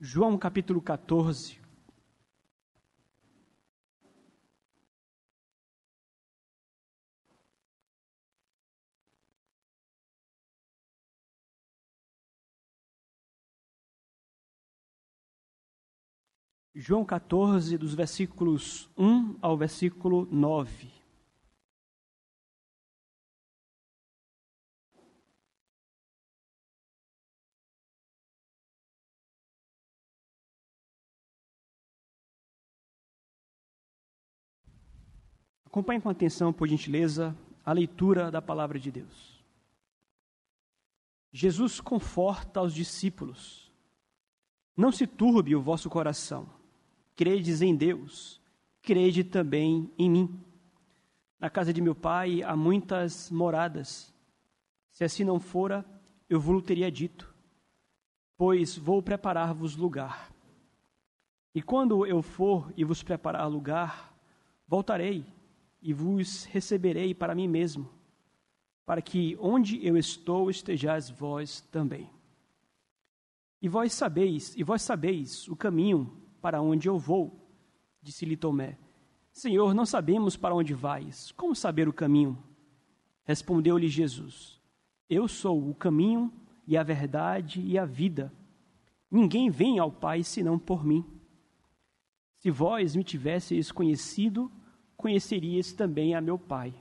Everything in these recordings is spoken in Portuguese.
João capítulo 14. João 14, dos versículos 1 ao versículo 9. Acompanhe com atenção, por gentileza, a leitura da palavra de Deus. Jesus conforta os discípulos. Não se turbe o vosso coração. Credes em Deus, crede também em mim. Na casa de meu pai há muitas moradas. Se assim não fora, eu vos teria dito, pois vou preparar-vos lugar. E quando eu for e vos preparar lugar, voltarei e vos receberei para mim mesmo, para que onde eu estou estejais vós também. E vós sabeis, e vós sabeis o caminho para onde eu vou, disse-lhe Tomé. Senhor, não sabemos para onde vais. Como saber o caminho? Respondeu-lhe Jesus: Eu sou o caminho e a verdade e a vida. Ninguém vem ao Pai senão por mim. Se vós me tivesseis conhecido, conhecerias também a meu Pai.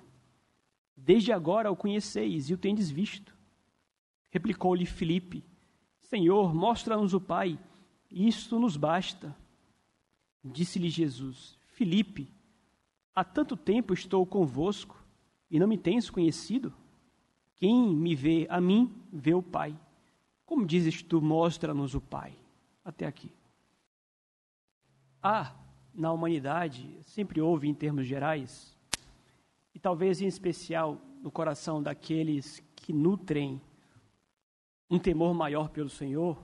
Desde agora o conheceis e o tendes visto. Replicou-lhe Filipe: Senhor, mostra-nos o Pai, isto nos basta. Disse-lhe Jesus: Filipe, há tanto tempo estou convosco e não me tens conhecido? Quem me vê a mim, vê o Pai. Como dizes tu, mostra-nos o Pai? Até aqui. Ah, na humanidade sempre houve, em termos gerais, e talvez em especial no coração daqueles que nutrem um temor maior pelo Senhor,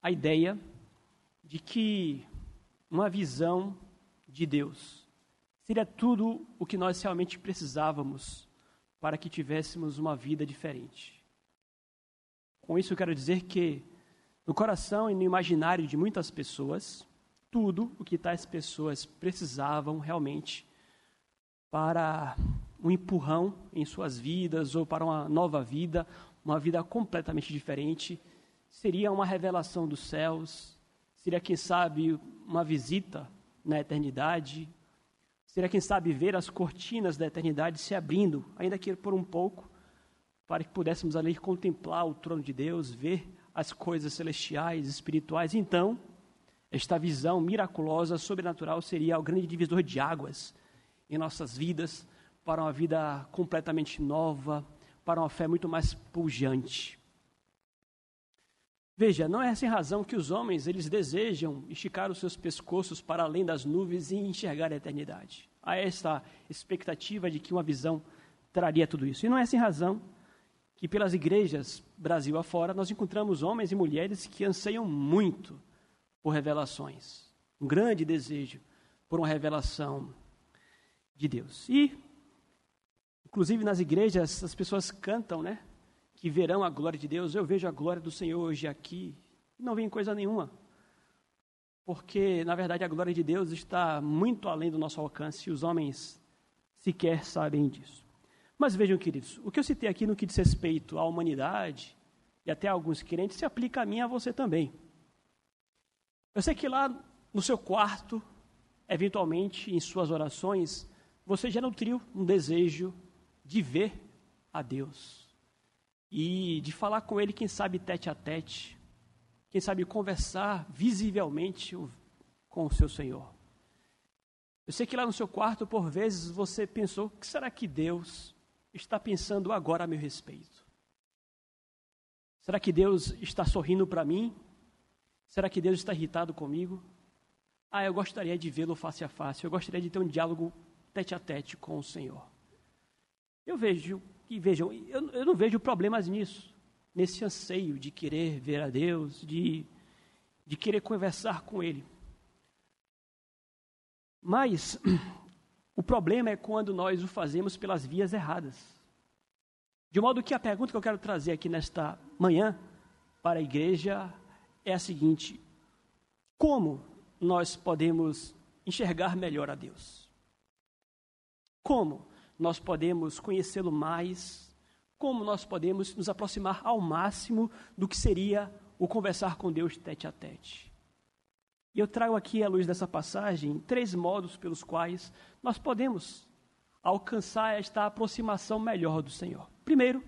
a ideia de que uma visão de Deus seria tudo o que nós realmente precisávamos para que tivéssemos uma vida diferente. Com isso, eu quero dizer que no coração e no imaginário de muitas pessoas, tudo o que tais pessoas precisavam realmente para um empurrão em suas vidas ou para uma nova vida, uma vida completamente diferente, seria uma revelação dos céus, seria, quem sabe, uma visita na eternidade, seria, quem sabe, ver as cortinas da eternidade se abrindo, ainda que por um pouco, para que pudéssemos ali contemplar o trono de Deus, ver as coisas celestiais, espirituais. Então, esta visão miraculosa, sobrenatural, seria o grande divisor de águas em nossas vidas, para uma vida completamente nova, para uma fé muito mais pujante. Veja, não é sem razão que os homens eles desejam esticar os seus pescoços para além das nuvens e enxergar a eternidade. Há esta expectativa de que uma visão traria tudo isso. E não é sem razão que pelas igrejas Brasil afora nós encontramos homens e mulheres que anseiam muito por revelações. Um grande desejo por uma revelação de Deus. E, inclusive nas igrejas, as pessoas cantam, né? Que verão a glória de Deus. Eu vejo a glória do Senhor hoje aqui. Não vem coisa nenhuma. Porque, na verdade, a glória de Deus está muito além do nosso alcance e os homens sequer sabem disso. Mas vejam, queridos, o que eu citei aqui no que diz respeito à humanidade e até a alguns crentes se aplica a mim e a você também. Eu sei que lá no seu quarto, eventualmente em suas orações, você já nutriu um desejo de ver a Deus e de falar com Ele, quem sabe tete a tete, quem sabe conversar visivelmente com o seu Senhor. Eu sei que lá no seu quarto, por vezes, você pensou: o que será que Deus está pensando agora a meu respeito? Será que Deus está sorrindo para mim Será que Deus está irritado comigo? Ah, eu gostaria de vê-lo face a face, eu gostaria de ter um diálogo tete a tete com o Senhor. Eu vejo, e vejam, eu, eu não vejo problemas nisso, nesse anseio de querer ver a Deus, de, de querer conversar com Ele. Mas o problema é quando nós o fazemos pelas vias erradas. De modo que a pergunta que eu quero trazer aqui nesta manhã para a igreja é a seguinte: Como nós podemos enxergar melhor a Deus? Como nós podemos conhecê-lo mais? Como nós podemos nos aproximar ao máximo do que seria o conversar com Deus tete a tete? E eu trago aqui, à luz dessa passagem, três modos pelos quais nós podemos alcançar esta aproximação melhor do Senhor. Primeiro,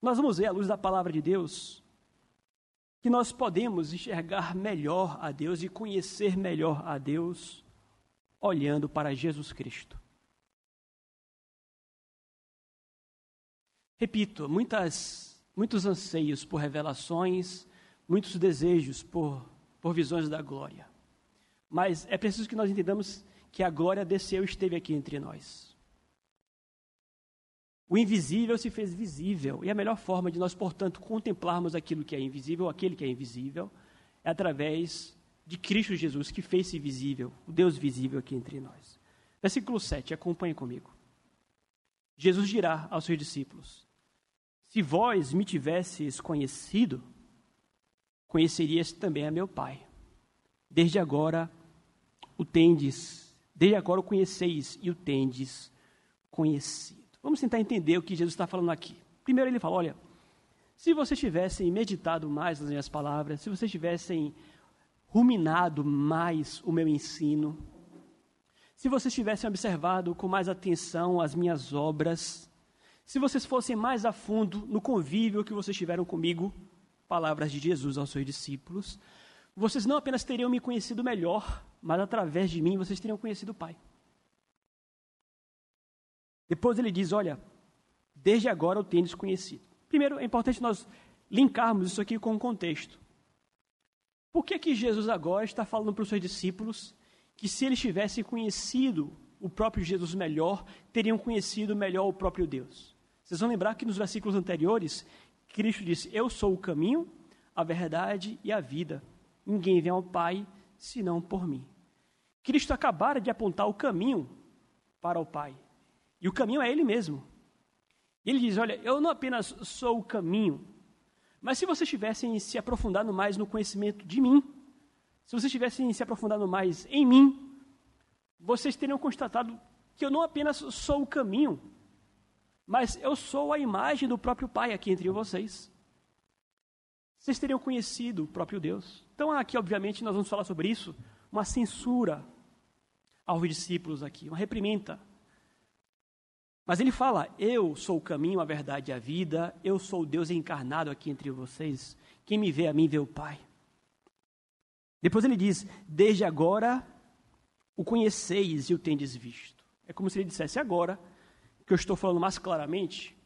nós vamos ver, à luz da palavra de Deus, que nós podemos enxergar melhor a Deus e conhecer melhor a Deus olhando para Jesus Cristo. Repito, muitas, muitos anseios por revelações, muitos desejos por, por visões da glória. Mas é preciso que nós entendamos que a glória desceu e esteve aqui entre nós. O invisível se fez visível. E a melhor forma de nós, portanto, contemplarmos aquilo que é invisível, aquele que é invisível, é através de Cristo Jesus, que fez-se visível, o Deus visível aqui entre nós. Versículo 7, acompanhe comigo. Jesus dirá aos seus discípulos: Se vós me tivesseis conhecido, conhecerias também a meu Pai. Desde agora o tendes, desde agora o conheceis e o tendes conhecido. Vamos tentar entender o que Jesus está falando aqui. Primeiro, ele fala: olha, se vocês tivessem meditado mais nas minhas palavras, se vocês tivessem ruminado mais o meu ensino, se vocês tivessem observado com mais atenção as minhas obras, se vocês fossem mais a fundo no convívio que vocês tiveram comigo, palavras de Jesus aos seus discípulos, vocês não apenas teriam me conhecido melhor, mas através de mim vocês teriam conhecido o Pai. Depois ele diz: Olha, desde agora eu tenho desconhecido. Primeiro, é importante nós linkarmos isso aqui com o contexto. Por que, que Jesus agora está falando para os seus discípulos que se eles tivessem conhecido o próprio Jesus melhor, teriam conhecido melhor o próprio Deus? Vocês vão lembrar que nos versículos anteriores, Cristo disse: Eu sou o caminho, a verdade e a vida. Ninguém vem ao Pai senão por mim. Cristo acabara de apontar o caminho para o Pai. E o caminho é Ele mesmo. Ele diz: Olha, eu não apenas sou o caminho, mas se vocês tivessem se aprofundado mais no conhecimento de mim, se vocês tivessem se aprofundado mais em mim, vocês teriam constatado que eu não apenas sou o caminho, mas eu sou a imagem do próprio Pai aqui entre vocês. Vocês teriam conhecido o próprio Deus. Então, aqui, obviamente, nós vamos falar sobre isso, uma censura aos discípulos aqui, uma reprimenda mas ele fala: Eu sou o caminho, a verdade e a vida, eu sou o Deus encarnado aqui entre vocês. Quem me vê a mim vê o Pai. Depois ele diz: Desde agora o conheceis e o tendes visto. É como se ele dissesse: Agora que eu estou falando mais claramente,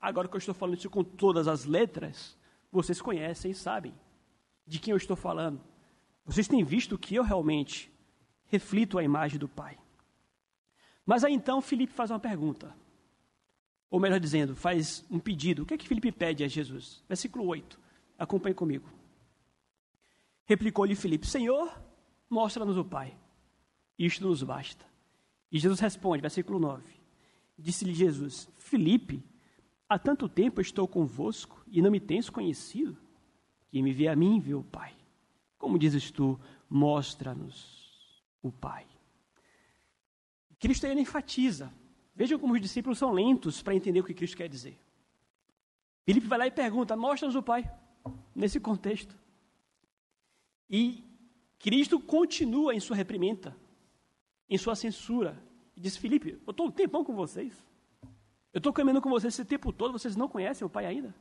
agora que eu estou falando isso com todas as letras, vocês conhecem e sabem de quem eu estou falando. Vocês têm visto que eu realmente reflito a imagem do Pai. Mas aí então Felipe faz uma pergunta. Ou melhor dizendo, faz um pedido. O que é que Felipe pede a Jesus? Versículo 8. Acompanhe comigo. Replicou-lhe Felipe: Senhor, mostra-nos o Pai. Isto nos basta. E Jesus responde, versículo 9. Disse-lhe Jesus: Felipe, há tanto tempo estou convosco e não me tens conhecido? Quem me vê a mim, vê o Pai. Como dizes tu, mostra-nos o Pai. Cristo ele enfatiza. Vejam como os discípulos são lentos para entender o que Cristo quer dizer. Filipe vai lá e pergunta: mostra-nos o Pai, nesse contexto. E Cristo continua em sua reprimenda, em sua censura. E diz: Filipe, eu estou um tempão com vocês. Eu estou caminhando com vocês esse tempo todo, vocês não conhecem o Pai ainda.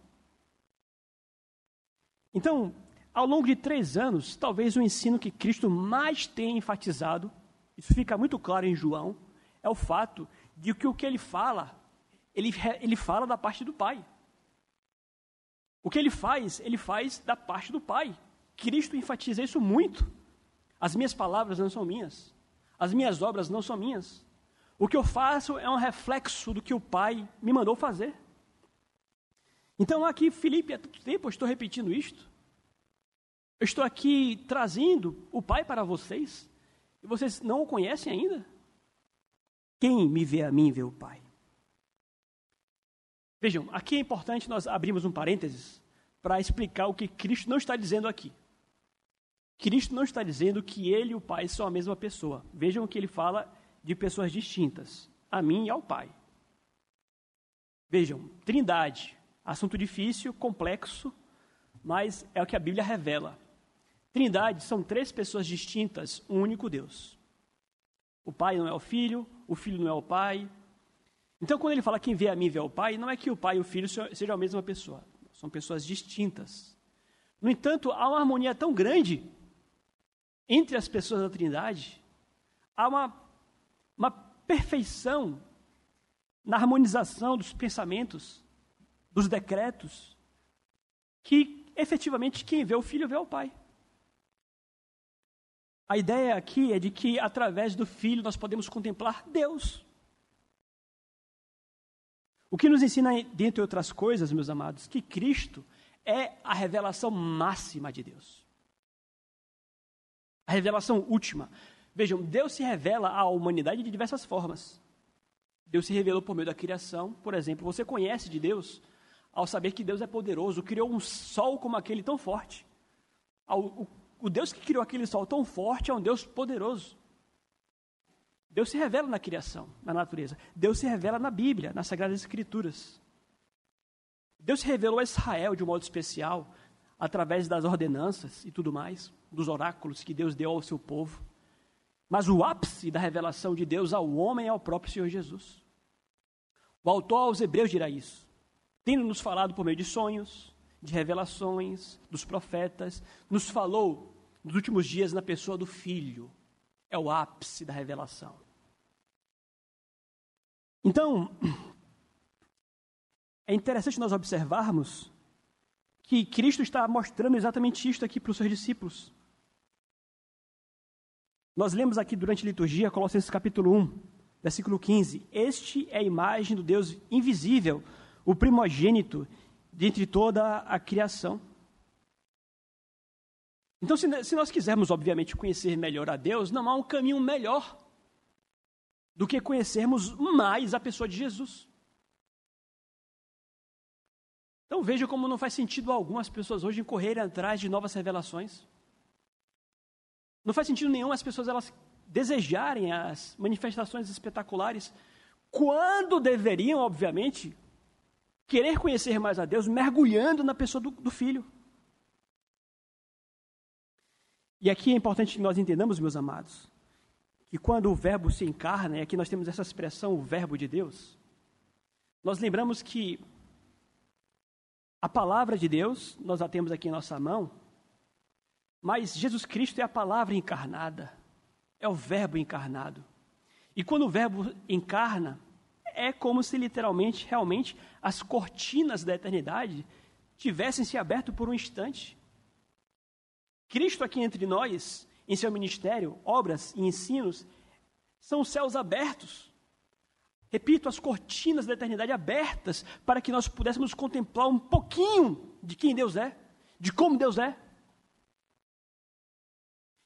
Então, ao longo de três anos, talvez o ensino que Cristo mais tem enfatizado, isso fica muito claro em João, é o fato de que o que ele fala, ele, ele fala da parte do Pai. O que ele faz, ele faz da parte do Pai. Cristo enfatiza isso muito. As minhas palavras não são minhas. As minhas obras não são minhas. O que eu faço é um reflexo do que o Pai me mandou fazer. Então, aqui, Felipe, há tanto tempo eu estou repetindo isto. Eu estou aqui trazendo o Pai para vocês. E vocês não o conhecem ainda? Quem me vê a mim, vê o Pai. Vejam, aqui é importante nós abrirmos um parênteses para explicar o que Cristo não está dizendo aqui. Cristo não está dizendo que ele e o Pai são a mesma pessoa. Vejam que ele fala de pessoas distintas, a mim e ao Pai. Vejam, Trindade, assunto difícil, complexo, mas é o que a Bíblia revela. Trindade são três pessoas distintas, um único Deus. O Pai não é o Filho, o Filho não é o Pai. Então, quando ele fala quem vê a mim vê o Pai, não é que o Pai e o Filho sejam a mesma pessoa. São pessoas distintas. No entanto, há uma harmonia tão grande entre as pessoas da Trindade, há uma, uma perfeição na harmonização dos pensamentos, dos decretos, que efetivamente quem vê o Filho vê o Pai. A ideia aqui é de que através do Filho nós podemos contemplar Deus. O que nos ensina, dentre outras coisas, meus amados, que Cristo é a revelação máxima de Deus. A revelação última. Vejam, Deus se revela à humanidade de diversas formas. Deus se revelou por meio da criação. Por exemplo, você conhece de Deus ao saber que Deus é poderoso, criou um sol como aquele tão forte. O, o Deus que criou aquele sol tão forte é um Deus poderoso. Deus se revela na criação, na natureza. Deus se revela na Bíblia, nas Sagradas Escrituras. Deus se revelou a Israel de um modo especial, através das ordenanças e tudo mais, dos oráculos que Deus deu ao seu povo. Mas o ápice da revelação de Deus ao homem é o próprio Senhor Jesus. O autor aos Hebreus dirá isso, tendo nos falado por meio de sonhos, de revelações, dos profetas, nos falou nos últimos dias na pessoa do Filho. É o ápice da revelação. Então, é interessante nós observarmos que Cristo está mostrando exatamente isto aqui para os seus discípulos. Nós lemos aqui durante a liturgia, Colossenses capítulo 1, versículo 15: Este é a imagem do Deus invisível, o primogênito dentre toda a criação. Então, se, se nós quisermos, obviamente, conhecer melhor a Deus, não há um caminho melhor do que conhecermos mais a pessoa de Jesus. Então veja como não faz sentido algum as pessoas hoje correrem atrás de novas revelações. Não faz sentido nenhum as pessoas elas desejarem as manifestações espetaculares, quando deveriam, obviamente, querer conhecer mais a Deus, mergulhando na pessoa do, do Filho. E aqui é importante que nós entendamos, meus amados, que quando o Verbo se encarna, e aqui nós temos essa expressão, o Verbo de Deus, nós lembramos que a palavra de Deus, nós a temos aqui em nossa mão, mas Jesus Cristo é a palavra encarnada, é o Verbo encarnado. E quando o Verbo encarna, é como se literalmente, realmente, as cortinas da eternidade tivessem se aberto por um instante. Cristo aqui entre nós, em seu ministério, obras e ensinos, são os céus abertos. Repito, as cortinas da eternidade abertas para que nós pudéssemos contemplar um pouquinho de quem Deus é, de como Deus é.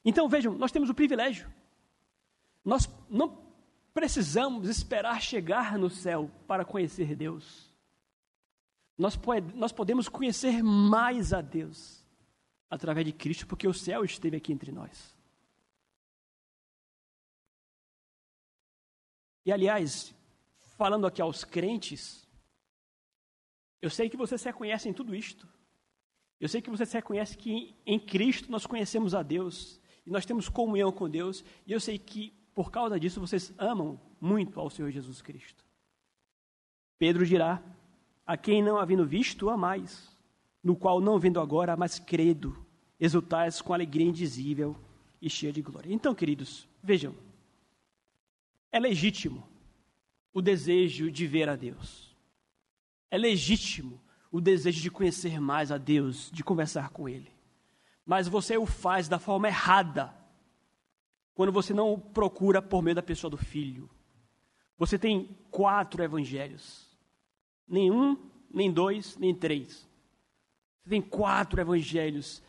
Então vejam, nós temos o privilégio. Nós não precisamos esperar chegar no céu para conhecer Deus. Nós, nós podemos conhecer mais a Deus através de Cristo, porque o céu esteve aqui entre nós. E aliás, falando aqui aos crentes, eu sei que vocês reconhecem tudo isto. Eu sei que vocês reconhecem que em Cristo nós conhecemos a Deus e nós temos comunhão com Deus, e eu sei que por causa disso vocês amam muito ao Senhor Jesus Cristo. Pedro dirá: A quem não havendo visto, amais, no qual não vendo agora, mas credo, exultais com alegria indizível e cheia de glória. Então, queridos, vejam, é legítimo o desejo de ver a Deus. É legítimo o desejo de conhecer mais a Deus, de conversar com Ele. Mas você o faz da forma errada quando você não o procura por meio da pessoa do Filho. Você tem quatro evangelhos. Nenhum, nem dois, nem três. Você tem quatro evangelhos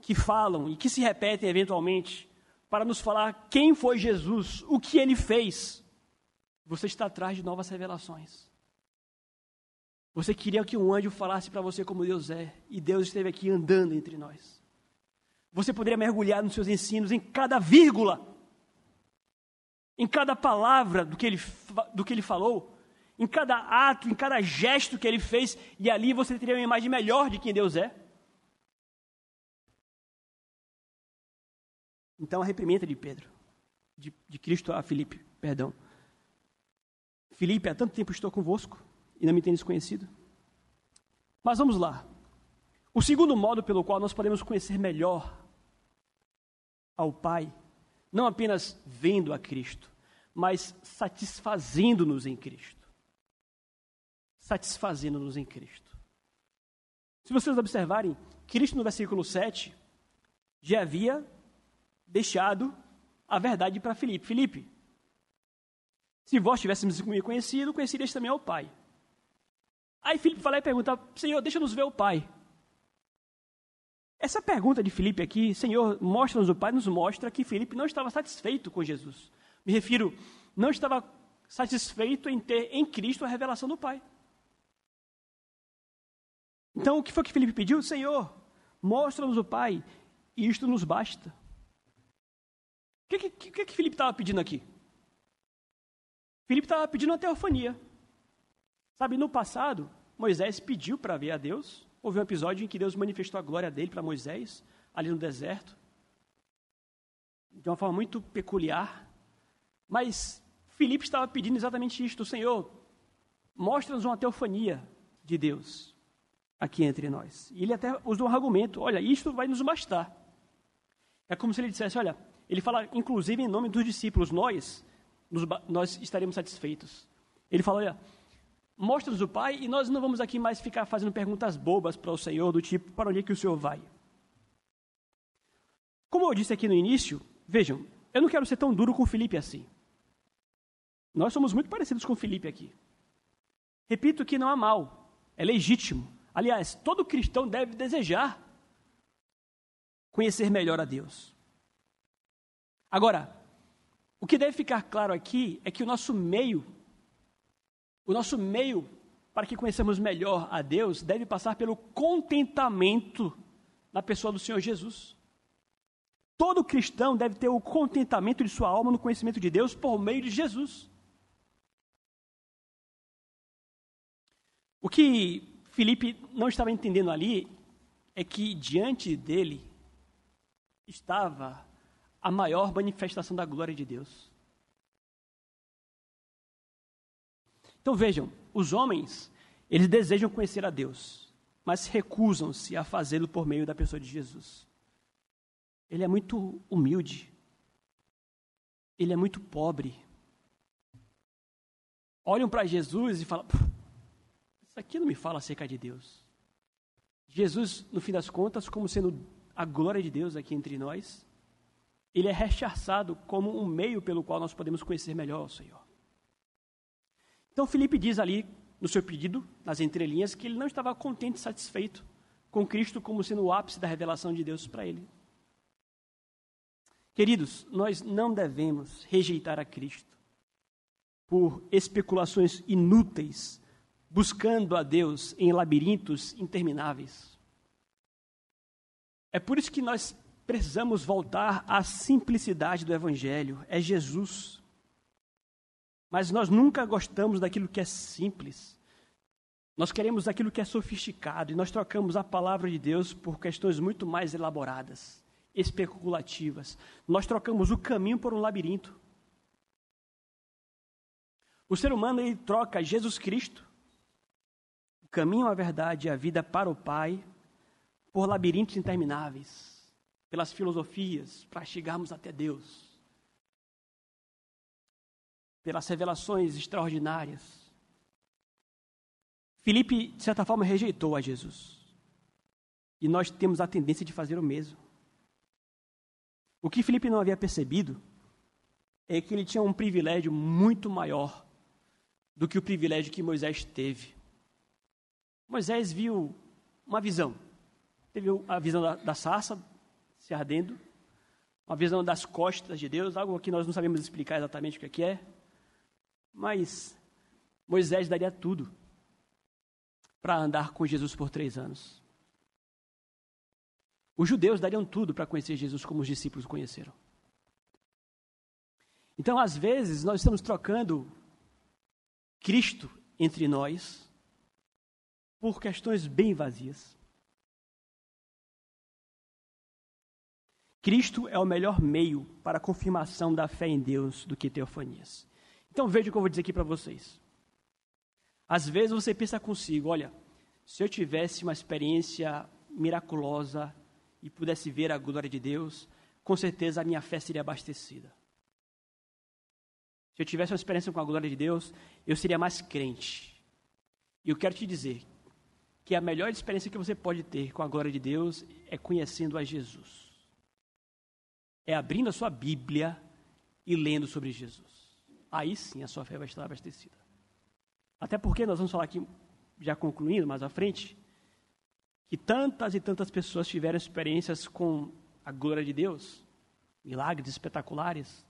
que falam e que se repetem eventualmente para nos falar quem foi Jesus, o que ele fez. Você está atrás de novas revelações. Você queria que um anjo falasse para você como Deus é, e Deus esteve aqui andando entre nós. Você poderia mergulhar nos seus ensinos em cada vírgula, em cada palavra do que ele, do que ele falou, em cada ato, em cada gesto que ele fez, e ali você teria uma imagem melhor de quem Deus é. Então a reprimenda de Pedro, de, de Cristo a Filipe, perdão. Filipe, há tanto tempo estou convosco e não me tendes conhecido. Mas vamos lá. O segundo modo pelo qual nós podemos conhecer melhor ao Pai, não apenas vendo a Cristo, mas satisfazendo-nos em Cristo. Satisfazendo-nos em Cristo. Se vocês observarem, Cristo no versículo 7 já havia deixado a verdade para Filipe. Filipe, se vós tivéssemos me conhecido, conhecerias também ao Pai. Aí Filipe fala e pergunta, Senhor, deixa-nos ver o Pai. Essa pergunta de Filipe aqui, Senhor, mostra-nos o Pai, nos mostra que Filipe não estava satisfeito com Jesus. Me refiro, não estava satisfeito em ter em Cristo a revelação do Pai. Então, o que foi que Filipe pediu? Senhor, mostra-nos o Pai, e isto nos basta. O que, que, que, que Filipe estava pedindo aqui? Filipe estava pedindo uma teofania. Sabe, no passado, Moisés pediu para ver a Deus. Houve um episódio em que Deus manifestou a glória dele para Moisés, ali no deserto, de uma forma muito peculiar. Mas Filipe estava pedindo exatamente isto: Senhor, mostra-nos uma teofania de Deus aqui entre nós. E ele até usou um argumento: olha, isto vai nos bastar. É como se ele dissesse: olha, ele fala, inclusive, em nome dos discípulos, nós, nos, nós estaremos satisfeitos. Ele fala, olha, mostra-nos o Pai e nós não vamos aqui mais ficar fazendo perguntas bobas para o Senhor, do tipo, para onde é que o Senhor vai? Como eu disse aqui no início, vejam, eu não quero ser tão duro com Felipe assim. Nós somos muito parecidos com Felipe aqui. Repito que não há mal, é legítimo. Aliás, todo cristão deve desejar conhecer melhor a Deus. Agora, o que deve ficar claro aqui é que o nosso meio, o nosso meio para que conheçamos melhor a Deus, deve passar pelo contentamento na pessoa do Senhor Jesus. Todo cristão deve ter o contentamento de sua alma no conhecimento de Deus por meio de Jesus. O que Felipe não estava entendendo ali é que diante dele estava a maior manifestação da glória de Deus. Então vejam, os homens, eles desejam conhecer a Deus, mas recusam-se a fazê-lo por meio da pessoa de Jesus. Ele é muito humilde. Ele é muito pobre. Olham para Jesus e falam: Isso aqui não me fala acerca de Deus. Jesus, no fim das contas, como sendo a glória de Deus aqui entre nós, ele é rechaçado como um meio pelo qual nós podemos conhecer melhor o Senhor. Então Felipe diz ali no seu pedido, nas entrelinhas, que ele não estava contente e satisfeito com Cristo como sendo o ápice da revelação de Deus para ele. Queridos, nós não devemos rejeitar a Cristo por especulações inúteis, buscando a Deus em labirintos intermináveis. É por isso que nós precisamos voltar à simplicidade do Evangelho. É Jesus. Mas nós nunca gostamos daquilo que é simples. Nós queremos aquilo que é sofisticado e nós trocamos a palavra de Deus por questões muito mais elaboradas, especulativas. Nós trocamos o caminho por um labirinto. O ser humano ele troca Jesus Cristo, o caminho, a verdade e a vida para o Pai, por labirintos intermináveis pelas filosofias, para chegarmos até Deus, pelas revelações extraordinárias. Filipe, de certa forma, rejeitou a Jesus. E nós temos a tendência de fazer o mesmo. O que Filipe não havia percebido é que ele tinha um privilégio muito maior do que o privilégio que Moisés teve. Moisés viu uma visão. Teve a visão da, da sarça, se ardendo, uma visão das costas de Deus, algo que nós não sabemos explicar exatamente o que é, mas Moisés daria tudo para andar com Jesus por três anos. Os judeus dariam tudo para conhecer Jesus como os discípulos conheceram. Então, às vezes, nós estamos trocando Cristo entre nós por questões bem vazias. Cristo é o melhor meio para a confirmação da fé em Deus do que teofanias. Então veja o que eu vou dizer aqui para vocês. Às vezes você pensa consigo, olha, se eu tivesse uma experiência miraculosa e pudesse ver a glória de Deus, com certeza a minha fé seria abastecida. Se eu tivesse uma experiência com a glória de Deus, eu seria mais crente. E eu quero te dizer que a melhor experiência que você pode ter com a glória de Deus é conhecendo a Jesus é abrindo a sua Bíblia e lendo sobre Jesus. Aí sim a sua fé vai estar abastecida. Até porque nós vamos falar aqui, já concluindo mais à frente, que tantas e tantas pessoas tiveram experiências com a glória de Deus, milagres espetaculares,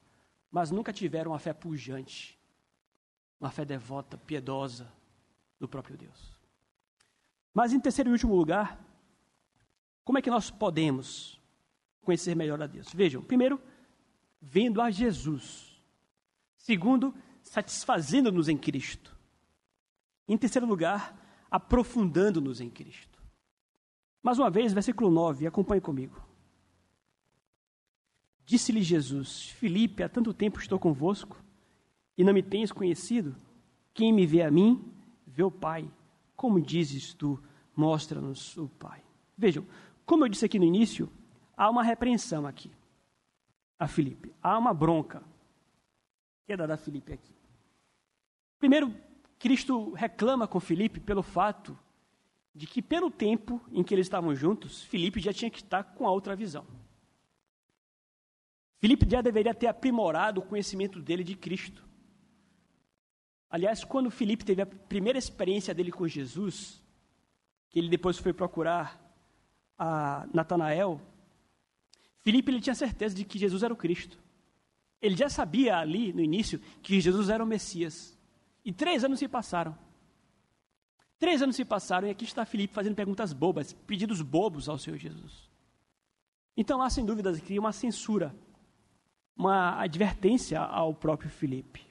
mas nunca tiveram uma fé pujante, uma fé devota, piedosa do próprio Deus. Mas em terceiro e último lugar, como é que nós podemos conhecer melhor a Deus? Vejam, primeiro, vendo a Jesus. Segundo, satisfazendo-nos em Cristo. Em terceiro lugar, aprofundando-nos em Cristo. Mais uma vez, versículo 9, acompanhe comigo. Disse-lhe Jesus: Filipe, há tanto tempo estou convosco e não me tens conhecido? Quem me vê a mim, vê o Pai. Como dizes tu, mostra-nos o Pai. Vejam, como eu disse aqui no início, há uma repreensão aqui a Filipe. Há uma bronca que é dada a Filipe aqui. Primeiro, Cristo reclama com Filipe pelo fato de que, pelo tempo em que eles estavam juntos, Filipe já tinha que estar com a outra visão. Filipe já deveria ter aprimorado o conhecimento dele de Cristo. Aliás, quando Filipe teve a primeira experiência dele com Jesus, que ele depois foi procurar a Natanael, Filipe ele tinha certeza de que Jesus era o Cristo. Ele já sabia ali, no início, que Jesus era o Messias. E três anos se passaram. Três anos se passaram e aqui está Filipe fazendo perguntas bobas, pedidos bobos ao Senhor Jesus. Então há, sem dúvidas, aqui uma censura, uma advertência ao próprio Filipe.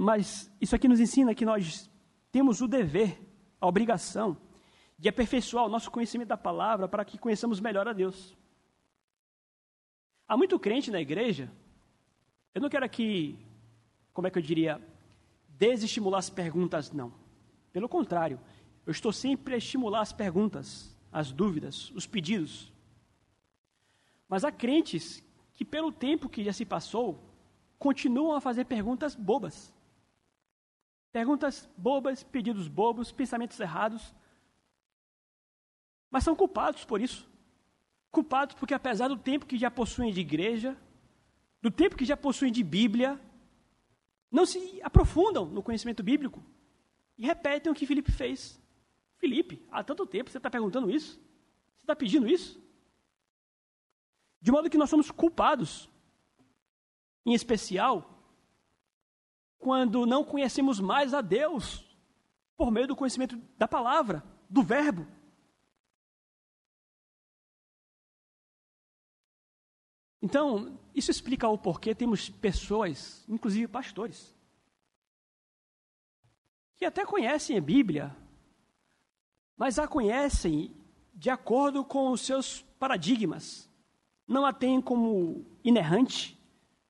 Mas isso aqui nos ensina que nós temos o dever, a obrigação, de aperfeiçoar o nosso conhecimento da palavra para que conheçamos melhor a Deus. Há muito crente na igreja. Eu não quero aqui, como é que eu diria, desestimular as perguntas, não. Pelo contrário, eu estou sempre a estimular as perguntas, as dúvidas, os pedidos. Mas há crentes que, pelo tempo que já se passou, continuam a fazer perguntas bobas. Perguntas bobas, pedidos bobos, pensamentos errados. Mas são culpados por isso. Culpados porque, apesar do tempo que já possuem de igreja, do tempo que já possuem de Bíblia, não se aprofundam no conhecimento bíblico e repetem o que Felipe fez. Felipe, há tanto tempo você está perguntando isso? Você está pedindo isso? De modo que nós somos culpados, em especial, quando não conhecemos mais a Deus por meio do conhecimento da palavra, do Verbo. Então, isso explica o porquê temos pessoas, inclusive pastores, que até conhecem a Bíblia, mas a conhecem de acordo com os seus paradigmas. Não a têm como inerrante,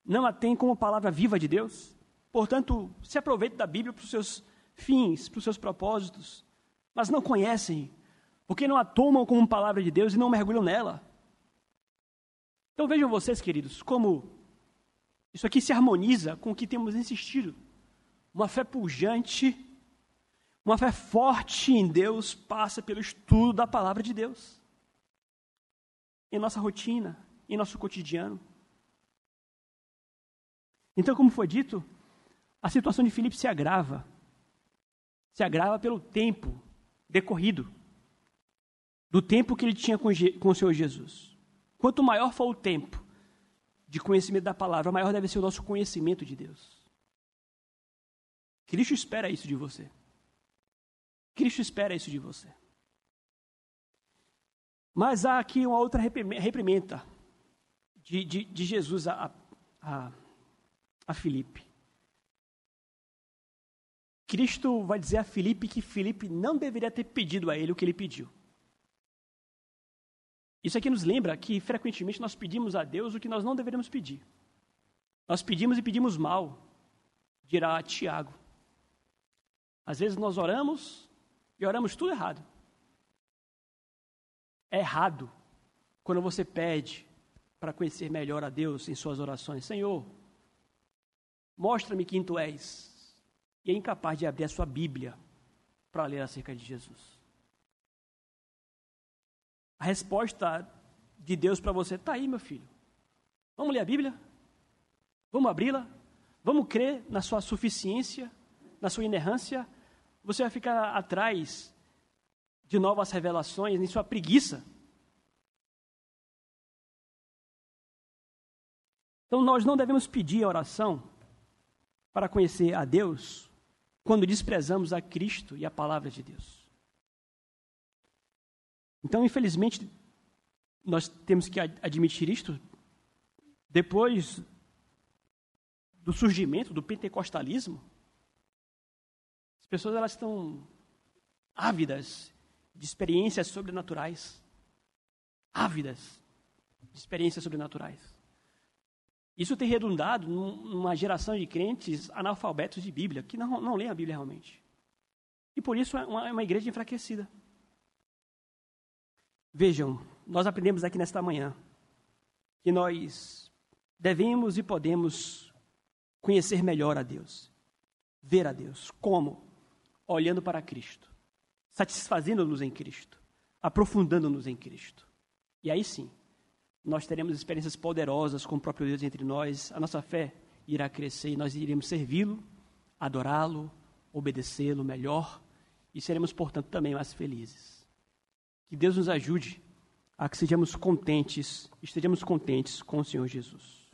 não a têm como palavra viva de Deus. Portanto, se aproveitam da Bíblia para os seus fins, para os seus propósitos, mas não conhecem, porque não a tomam como palavra de Deus e não mergulham nela. Então vejam vocês, queridos, como isso aqui se harmoniza com o que temos insistido. Uma fé pujante, uma fé forte em Deus passa pelo estudo da palavra de Deus. Em nossa rotina, em nosso cotidiano. Então, como foi dito, a situação de Filipe se agrava. Se agrava pelo tempo decorrido, do tempo que ele tinha com, com o Senhor Jesus. Quanto maior for o tempo de conhecimento da palavra, maior deve ser o nosso conhecimento de Deus. Cristo espera isso de você. Cristo espera isso de você. Mas há aqui uma outra reprimenda de, de, de Jesus a, a, a Filipe. Cristo vai dizer a Filipe que Filipe não deveria ter pedido a ele o que ele pediu. Isso aqui nos lembra que frequentemente nós pedimos a Deus o que nós não deveríamos pedir. Nós pedimos e pedimos mal, dirá Tiago. Às vezes nós oramos e oramos tudo errado. É errado quando você pede para conhecer melhor a Deus em suas orações. Senhor, mostra-me quem tu és. E é incapaz de abrir a sua Bíblia para ler acerca de Jesus. A resposta de Deus para você está aí, meu filho. Vamos ler a Bíblia? Vamos abri-la? Vamos crer na sua suficiência, na sua inerrância? Você vai ficar atrás de novas revelações, em sua preguiça. Então, nós não devemos pedir a oração para conhecer a Deus quando desprezamos a Cristo e a palavra de Deus. Então, infelizmente, nós temos que admitir isto. Depois do surgimento do pentecostalismo, as pessoas elas estão ávidas de experiências sobrenaturais. Ávidas de experiências sobrenaturais. Isso tem redundado numa geração de crentes analfabetos de Bíblia, que não, não leem a Bíblia realmente. E por isso é uma, é uma igreja enfraquecida. Vejam, nós aprendemos aqui nesta manhã que nós devemos e podemos conhecer melhor a Deus, ver a Deus. Como? Olhando para Cristo, satisfazendo-nos em Cristo, aprofundando-nos em Cristo. E aí sim, nós teremos experiências poderosas com o próprio Deus entre nós, a nossa fé irá crescer e nós iremos servi-lo, adorá-lo, obedecê-lo melhor e seremos, portanto, também mais felizes. Que Deus nos ajude a que sejamos contentes, estejamos contentes com o Senhor Jesus.